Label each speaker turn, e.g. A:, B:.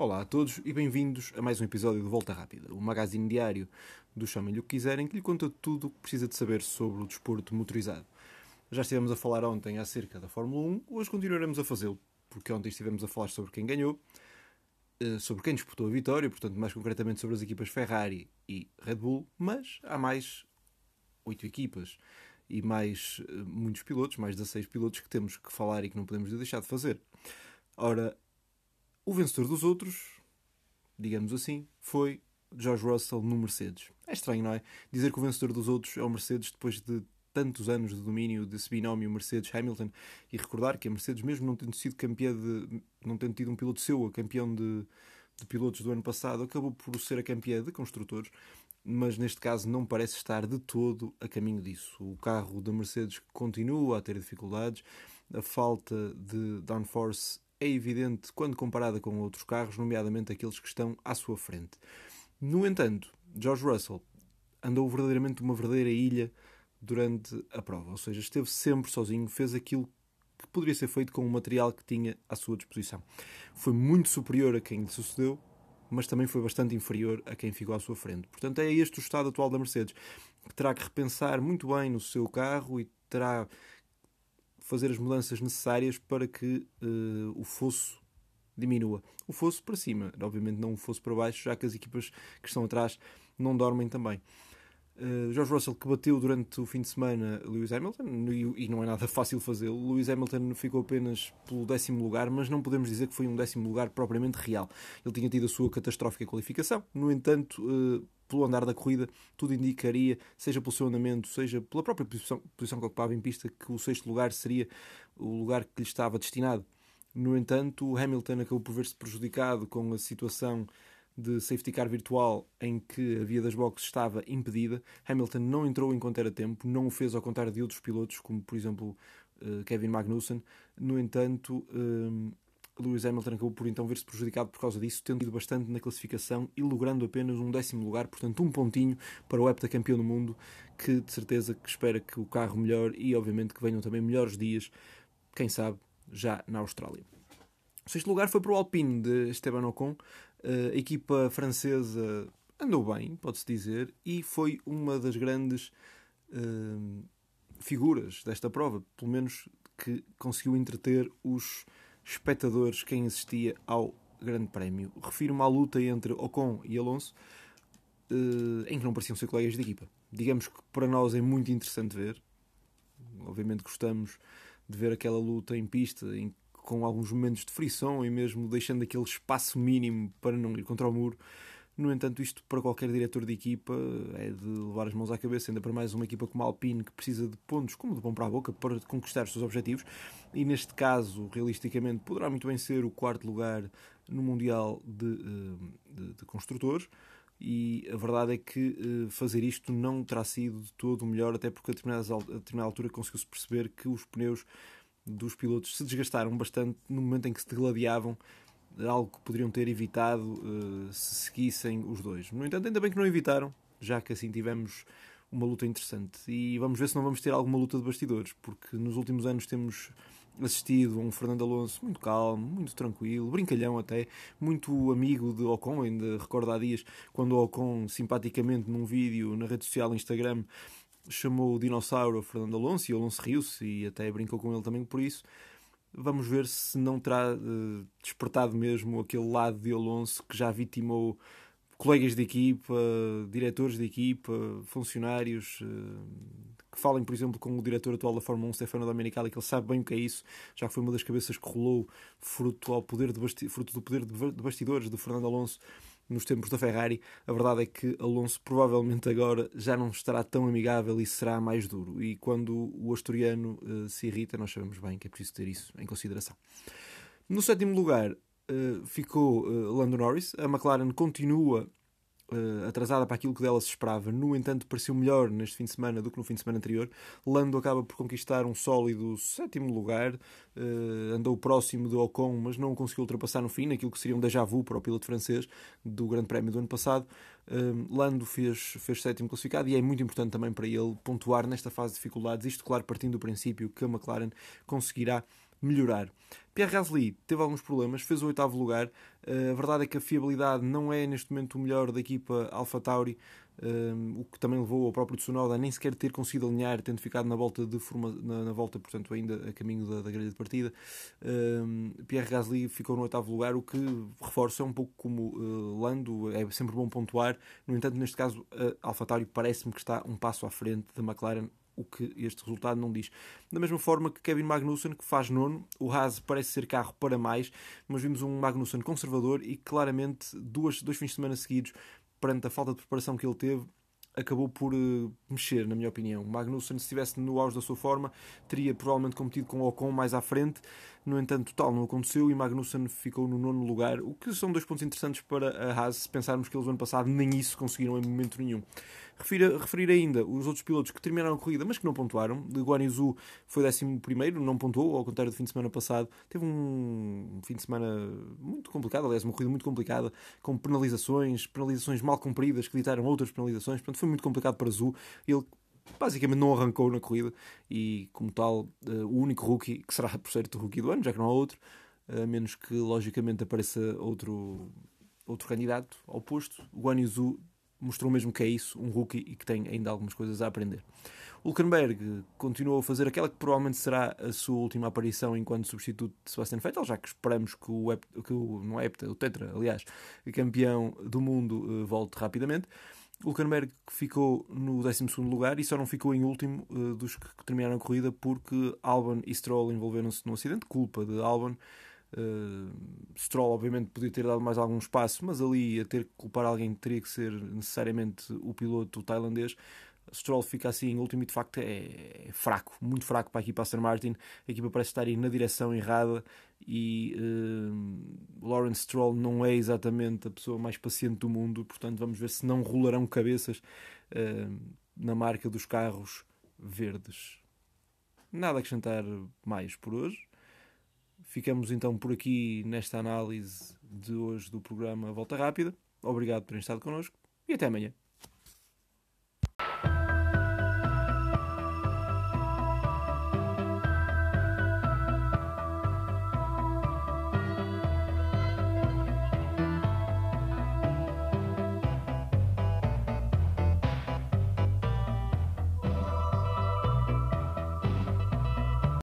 A: Olá a todos e bem-vindos a mais um episódio de Volta Rápida, o magazine diário do Chamem-lhe o que quiserem, que lhe conta tudo o que precisa de saber sobre o desporto motorizado. Já estivemos a falar ontem acerca da Fórmula 1, hoje continuaremos a fazê-lo, porque ontem estivemos a falar sobre quem ganhou, eh, sobre quem disputou a vitória, portanto, mais concretamente sobre as equipas Ferrari e Red Bull, mas há mais oito equipas e mais eh, muitos pilotos, mais 16 pilotos que temos que falar e que não podemos deixar de fazer. Ora, o vencedor dos outros, digamos assim, foi George Russell no Mercedes. É estranho, não é? Dizer que o vencedor dos outros é o Mercedes depois de tantos anos de domínio desse binómio Mercedes-Hamilton e recordar que a Mercedes, mesmo não tendo sido campeã de. não tendo tido um piloto seu a campeão de, de pilotos do ano passado, acabou por ser a campeã de construtores, mas neste caso não parece estar de todo a caminho disso. O carro da Mercedes continua a ter dificuldades, a falta de downforce é evidente quando comparada com outros carros, nomeadamente aqueles que estão à sua frente. No entanto, George Russell andou verdadeiramente uma verdadeira ilha durante a prova, ou seja, esteve sempre sozinho, fez aquilo que poderia ser feito com o material que tinha à sua disposição. Foi muito superior a quem lhe sucedeu, mas também foi bastante inferior a quem ficou à sua frente. Portanto, é este o estado atual da Mercedes, que terá que repensar muito bem no seu carro e terá fazer as mudanças necessárias para que uh, o fosso diminua. O fosso para cima, obviamente não o fosso para baixo, já que as equipas que estão atrás não dormem também. Uh, George Russell que bateu durante o fim de semana Lewis Hamilton e, não é nada fácil fazê-lo. Lewis Hamilton ficou apenas pelo décimo lugar, mas não podemos dizer que foi um décimo lugar propriamente real. Ele tinha tido a sua catastrófica qualificação, no entanto, uh, pelo andar da corrida, tudo indicaria, seja pelo seu andamento, seja pela própria posição, posição que ocupava em pista, que o sexto lugar seria o lugar que lhe estava destinado. No entanto, Hamilton acabou por ver-se prejudicado com a situação de safety car virtual em que a via das boxes estava impedida. Hamilton não entrou enquanto era tempo, não o fez ao contrário de outros pilotos, como por exemplo eh, Kevin Magnussen. No entanto, eh, Lewis Hamilton acabou por então ver-se prejudicado por causa disso, tendo ido bastante na classificação e logrando apenas um décimo lugar, portanto um pontinho para o heptacampeão do mundo, que de certeza que espera que o carro melhore e obviamente que venham também melhores dias, quem sabe, já na Austrália. O sexto lugar foi para o Alpine de Esteban Ocon, a equipa francesa andou bem, pode-se dizer, e foi uma das grandes uh, figuras desta prova, pelo menos que conseguiu entreter os espectadores quem assistia ao Grande Prémio. Refiro-me à luta entre Ocon e Alonso, uh, em que não pareciam ser colegas de equipa. Digamos que para nós é muito interessante ver. Obviamente gostamos de ver aquela luta em pista, em, com alguns momentos de frição e mesmo deixando aquele espaço mínimo para não ir contra o muro. No entanto, isto para qualquer diretor de equipa é de levar as mãos à cabeça, ainda para mais uma equipa como a Alpine que precisa de pontos como de bom para a boca para conquistar os seus objetivos. E neste caso, realisticamente, poderá muito bem ser o quarto lugar no Mundial de, eh, de, de Construtores. E a verdade é que eh, fazer isto não terá sido de todo o melhor, até porque a determinada, a determinada altura conseguiu-se perceber que os pneus dos pilotos se desgastaram bastante no momento em que se degladiavam algo que poderiam ter evitado uh, se seguissem os dois. No entanto, ainda bem que não evitaram, já que assim tivemos uma luta interessante. E vamos ver se não vamos ter alguma luta de bastidores, porque nos últimos anos temos assistido a um Fernando Alonso muito calmo, muito tranquilo, brincalhão até, muito amigo de Ocon. Ainda recordo há dias quando o Ocon, simpaticamente num vídeo na rede social Instagram, chamou o dinossauro Fernando Alonso e Alonso riu-se e até brincou com ele também por isso. Vamos ver se não terá uh, despertado mesmo aquele lado de Alonso que já vitimou colegas de equipa, diretores de equipa, funcionários, uh, que falem, por exemplo, com o diretor atual da Fórmula 1, Stefano Domenicali, que ele sabe bem o que é isso, já que foi uma das cabeças que rolou fruto, ao poder de fruto do poder de bastidores de Fernando Alonso nos tempos da Ferrari, a verdade é que Alonso provavelmente agora já não estará tão amigável e será mais duro. E quando o asturiano uh, se irrita, nós sabemos bem que é preciso ter isso em consideração. No sétimo lugar uh, ficou uh, Lando Norris. A McLaren continua uh, atrasada para aquilo que dela se esperava. No entanto, pareceu melhor neste fim de semana do que no fim de semana anterior. Lando acaba por conquistar um sólido sétimo lugar, uh, andou próximo do Ocon, mas não conseguiu ultrapassar no fim, naquilo que seria um déjà vu para o piloto francês do Grande Prémio do ano passado. Uh, Lando fez, fez sétimo classificado e é muito importante também para ele pontuar nesta fase de dificuldades, isto, claro, partindo do princípio que a McLaren conseguirá melhorar. Pierre Gasly teve alguns problemas, fez o oitavo lugar. Uh, a verdade é que a fiabilidade não é neste momento o melhor da equipa Alpha Tauri, uh, o que também levou ao próprio Tsunoda a nem sequer ter conseguido alinhar, tendo ficado na volta, de forma, na, na volta portanto, ainda a caminho da, da grelha de partida. Uh, Pierre Gasly ficou no oitavo lugar, o que reforça um pouco como Lando, é sempre bom pontuar. No entanto, neste caso, a Alpha Tauri parece-me que está um passo à frente da McLaren o que este resultado não diz. Da mesma forma que Kevin Magnussen, que faz nono, o Haas parece ser carro para mais, mas vimos um Magnussen conservador e claramente duas, dois fins de semana seguidos, perante a falta de preparação que ele teve, acabou por uh, mexer, na minha opinião. Magnussen, se estivesse no auge da sua forma, teria provavelmente competido com Ocon mais à frente. No entanto, tal não aconteceu e Magnussen ficou no nono lugar, o que são dois pontos interessantes para a Haas, se pensarmos que eles no ano passado nem isso conseguiram em momento nenhum. Refiro, referir ainda os outros pilotos que terminaram a corrida, mas que não pontuaram. De Guan Yu foi 11, não pontuou, ao contrário do fim de semana passado. Teve um fim de semana muito complicado, aliás, uma corrida muito complicada, com penalizações, penalizações mal cumpridas, que ditaram outras penalizações. Portanto, foi muito complicado para Zhu. Ele basicamente não arrancou na corrida e, como tal, uh, o único rookie, que será por certo o rookie do ano, já que não há outro, a menos que logicamente apareça outro, outro candidato ao posto, o mostrou mesmo que é isso, um rookie e que tem ainda algumas coisas a aprender. Hulkenberg continuou a fazer aquela que provavelmente será a sua última aparição enquanto substituto de Sebastian Vettel, já que esperamos que o, que o não é Hepta, o Tetra, aliás, campeão do mundo, uh, volte rapidamente. Hulkenberg ficou no 12 lugar e só não ficou em último uh, dos que terminaram a corrida porque Albon e Stroll envolveram-se num acidente, culpa de Albon. Uh, Stroll, obviamente, podia ter dado mais algum espaço, mas ali a ter que culpar alguém teria que ser necessariamente o piloto tailandês. Stroll fica assim em último e de facto é, é, fraco, muito fraco para a equipa Aston Martin. A equipa parece estar aí na direção errada e uh, Lawrence Stroll não é exatamente a pessoa mais paciente do mundo, portanto vamos ver se não rolarão cabeças uh, na marca dos carros verdes. Nada a acrescentar mais por hoje. Ficamos então por aqui nesta análise de hoje do programa Volta Rápida. Obrigado por terem estado connosco e até amanhã.